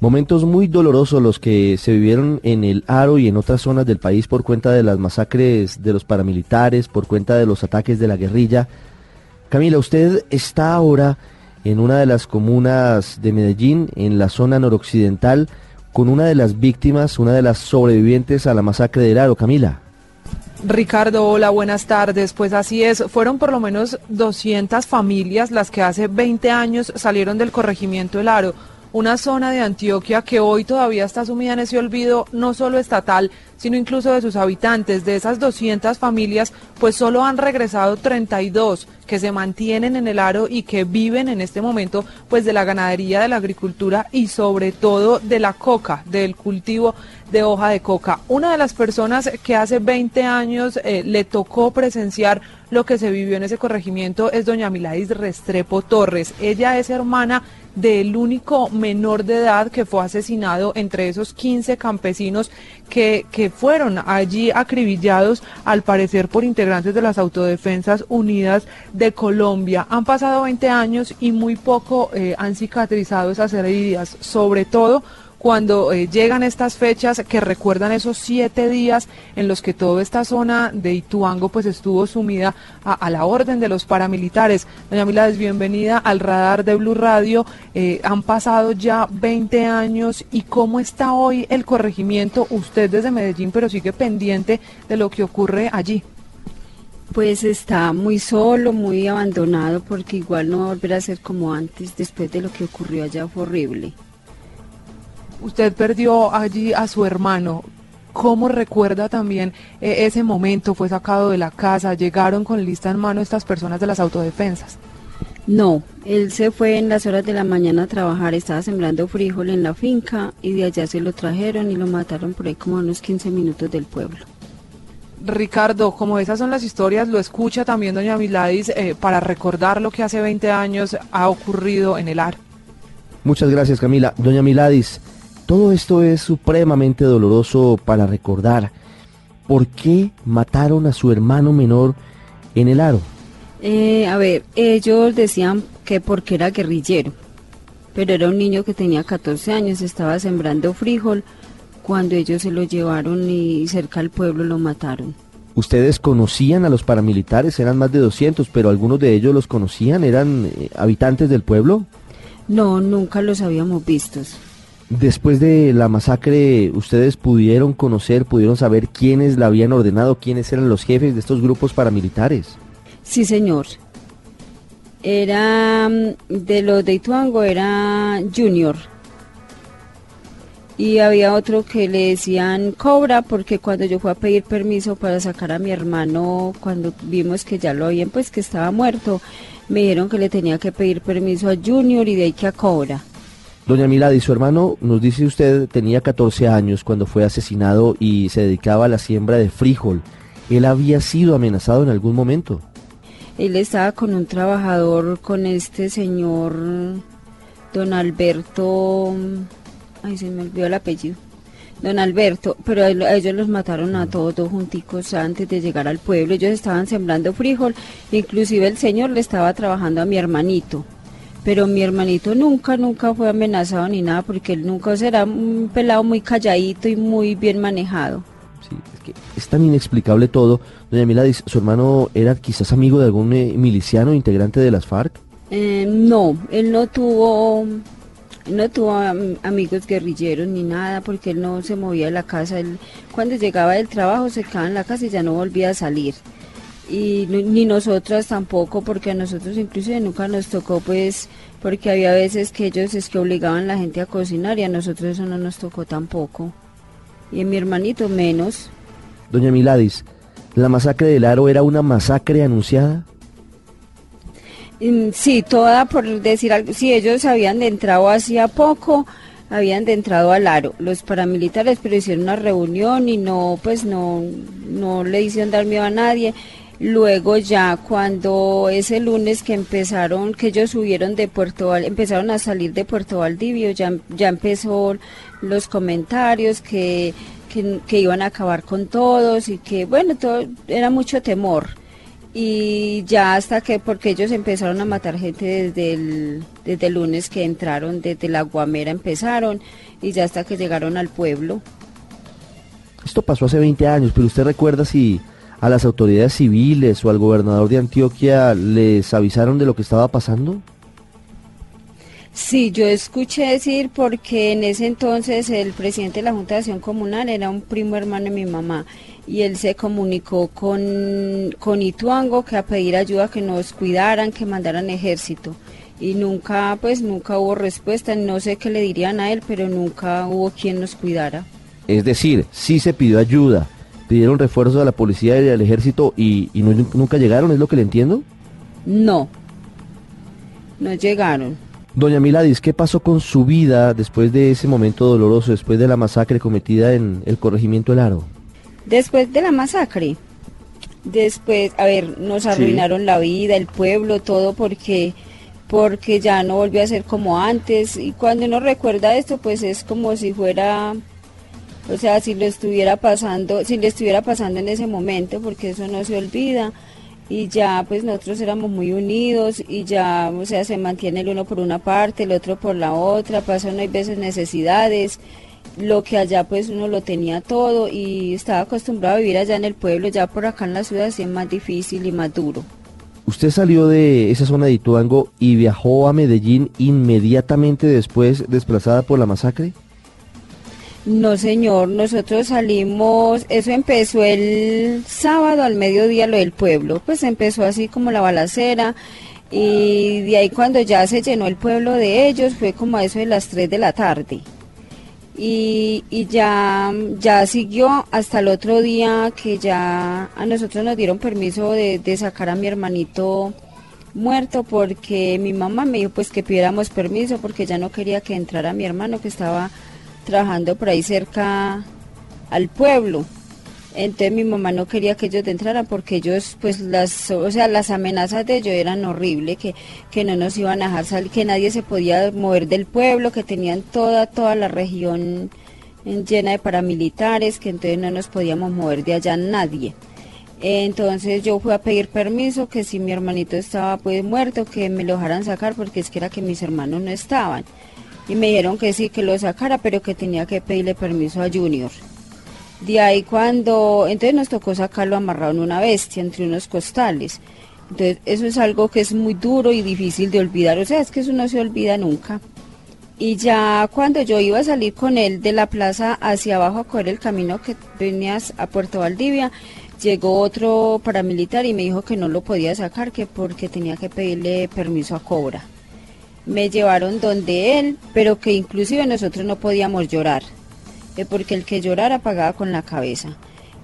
Momentos muy dolorosos los que se vivieron en el Aro y en otras zonas del país por cuenta de las masacres de los paramilitares, por cuenta de los ataques de la guerrilla. Camila, usted está ahora en una de las comunas de Medellín, en la zona noroccidental, con una de las víctimas, una de las sobrevivientes a la masacre del Aro. Camila. Ricardo, hola, buenas tardes. Pues así es, fueron por lo menos 200 familias las que hace 20 años salieron del corregimiento El Aro una zona de Antioquia que hoy todavía está sumida en ese olvido, no solo estatal, sino incluso de sus habitantes. De esas 200 familias, pues solo han regresado 32 que se mantienen en el aro y que viven en este momento pues de la ganadería, de la agricultura y sobre todo de la coca, del cultivo de hoja de coca. Una de las personas que hace 20 años eh, le tocó presenciar lo que se vivió en ese corregimiento es doña Miladis Restrepo Torres. Ella es hermana del único menor de edad que fue asesinado entre esos 15 campesinos que, que fueron allí acribillados, al parecer por integrantes de las Autodefensas Unidas de Colombia. Han pasado 20 años y muy poco eh, han cicatrizado esas heridas, sobre todo cuando eh, llegan estas fechas que recuerdan esos siete días en los que toda esta zona de Ituango pues estuvo sumida a, la orden de los paramilitares. Doña Milades, bienvenida al radar de Blue Radio. Eh, han pasado ya 20 años y cómo está hoy el corregimiento, usted desde Medellín, pero sigue pendiente de lo que ocurre allí. Pues está muy solo, muy abandonado, porque igual no va a volver a ser como antes, después de lo que ocurrió allá, fue horrible. Usted perdió allí a su hermano. ¿Cómo recuerda también eh, ese momento? Fue sacado de la casa, llegaron con lista en mano estas personas de las autodefensas. No, él se fue en las horas de la mañana a trabajar, estaba sembrando frijol en la finca y de allá se lo trajeron y lo mataron por ahí como a unos 15 minutos del pueblo. Ricardo, como esas son las historias, lo escucha también doña Miladis eh, para recordar lo que hace 20 años ha ocurrido en el AR. Muchas gracias Camila. Doña Miladis, todo esto es supremamente doloroso para recordar. ¿Por qué mataron a su hermano menor en el aro? Eh, a ver, ellos decían que porque era guerrillero, pero era un niño que tenía 14 años, estaba sembrando frijol cuando ellos se lo llevaron y cerca al pueblo lo mataron. ¿Ustedes conocían a los paramilitares? Eran más de 200, pero algunos de ellos los conocían, eran eh, habitantes del pueblo. No, nunca los habíamos vistos. Después de la masacre, ¿ustedes pudieron conocer, pudieron saber quiénes la habían ordenado, quiénes eran los jefes de estos grupos paramilitares? Sí, señor. Era mm, de los de Ituango, era Junior. Y había otro que le decían Cobra, porque cuando yo fui a pedir permiso para sacar a mi hermano, cuando vimos que ya lo habían, pues que estaba muerto, me dijeron que le tenía que pedir permiso a Junior y de ahí que a Cobra. Doña Milady, su hermano, nos dice usted, tenía 14 años cuando fue asesinado y se dedicaba a la siembra de frijol. ¿Él había sido amenazado en algún momento? Él estaba con un trabajador, con este señor, don Alberto, ay se me olvidó el apellido, don Alberto, pero ellos los mataron a todos dos junticos antes de llegar al pueblo, ellos estaban sembrando frijol, inclusive el señor le estaba trabajando a mi hermanito pero mi hermanito nunca, nunca fue amenazado ni nada, porque él nunca será un pelado muy calladito y muy bien manejado. Sí, es que es tan inexplicable todo. Doña Miladis, ¿su hermano era quizás amigo de algún eh, miliciano integrante de las FARC? Eh, no, él no tuvo, no tuvo amigos guerrilleros ni nada, porque él no se movía de la casa. Él, cuando llegaba del trabajo se quedaba en la casa y ya no volvía a salir y ni nosotras tampoco porque a nosotros inclusive nunca nos tocó pues porque había veces que ellos es que obligaban a la gente a cocinar y a nosotros eso no nos tocó tampoco. Y en mi hermanito menos. Doña Miladis la masacre del Aro era una masacre anunciada mm, sí toda por decir algo si ellos habían entrado hacía poco habían entrado al aro los paramilitares, pero hicieron una reunión y no, pues no, no le hicieron dar miedo a nadie. Luego ya cuando ese lunes que empezaron, que ellos subieron de Puerto empezaron a salir de Puerto Valdivio, ya, ya empezó los comentarios que, que, que iban a acabar con todos y que bueno, todo, era mucho temor y ya hasta que, porque ellos empezaron a matar gente desde el, desde el lunes que entraron, desde la Guamera empezaron y ya hasta que llegaron al pueblo. Esto pasó hace 20 años, pero usted recuerda si a las autoridades civiles o al gobernador de Antioquia les avisaron de lo que estaba pasando? Sí, yo escuché decir porque en ese entonces el presidente de la Junta de Acción Comunal era un primo hermano de mi mamá y él se comunicó con, con Ituango que a pedir ayuda que nos cuidaran, que mandaran ejército y nunca pues nunca hubo respuesta, no sé qué le dirían a él, pero nunca hubo quien nos cuidara. Es decir, sí se pidió ayuda, pidieron refuerzos a la policía y al ejército y, y nunca llegaron, ¿es lo que le entiendo? No, no llegaron. Doña Miladis, ¿qué pasó con su vida después de ese momento doloroso, después de la masacre cometida en el corregimiento El Aro? Después de la masacre, después, a ver, nos arruinaron la vida, el pueblo, todo porque porque ya no volvió a ser como antes y cuando uno recuerda esto pues es como si fuera o sea si lo estuviera pasando si le estuviera pasando en ese momento porque eso no se olvida y ya pues nosotros éramos muy unidos y ya o sea se mantiene el uno por una parte el otro por la otra pasan hay veces necesidades lo que allá pues uno lo tenía todo y estaba acostumbrado a vivir allá en el pueblo, ya por acá en la ciudad sí es más difícil y más duro. ¿Usted salió de esa zona de Ituango y viajó a Medellín inmediatamente después desplazada por la masacre? No, señor, nosotros salimos, eso empezó el sábado al mediodía lo del pueblo, pues empezó así como la balacera y de ahí cuando ya se llenó el pueblo de ellos fue como a eso de las 3 de la tarde. Y, ya, ya siguió hasta el otro día que ya a nosotros nos dieron permiso de, sacar a mi hermanito muerto porque mi mamá me dijo pues que pidiéramos permiso porque ya no quería que entrara mi hermano que estaba trabajando por ahí cerca al pueblo. Entonces mi mamá no quería que ellos entraran porque ellos, pues las, o sea, las amenazas de ellos eran horribles, que, que no nos iban a dejar salir, que nadie se podía mover del pueblo, que tenían toda, toda la región llena de paramilitares, que entonces no nos podíamos mover de allá nadie. Entonces yo fui a pedir permiso, que si mi hermanito estaba pues muerto, que me lo dejaran sacar, porque es que era que mis hermanos no estaban. Y me dijeron que sí, que lo sacara, pero que tenía que pedirle permiso a Junior. De ahí cuando, entonces nos tocó sacarlo amarrado en una bestia, entre unos costales. Entonces eso es algo que es muy duro y difícil de olvidar, o sea, es que eso no se olvida nunca. Y ya cuando yo iba a salir con él de la plaza hacia abajo a coger el camino que venías a Puerto Valdivia, llegó otro paramilitar y me dijo que no lo podía sacar, que porque tenía que pedirle permiso a Cobra. Me llevaron donde él, pero que inclusive nosotros no podíamos llorar porque el que llorara pagaba con la cabeza.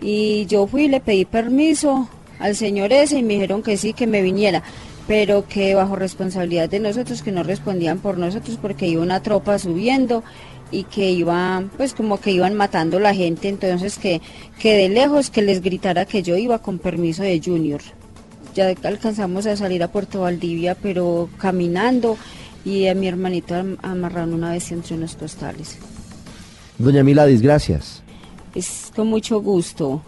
Y yo fui y le pedí permiso al señor ese y me dijeron que sí, que me viniera, pero que bajo responsabilidad de nosotros, que no respondían por nosotros porque iba una tropa subiendo y que iban, pues como que iban matando la gente, entonces que, que de lejos que les gritara que yo iba con permiso de Junior. Ya alcanzamos a salir a Puerto Valdivia, pero caminando y a mi hermanito amarraron una vez entre unos costales. Doña Miladis, gracias. Es con mucho gusto.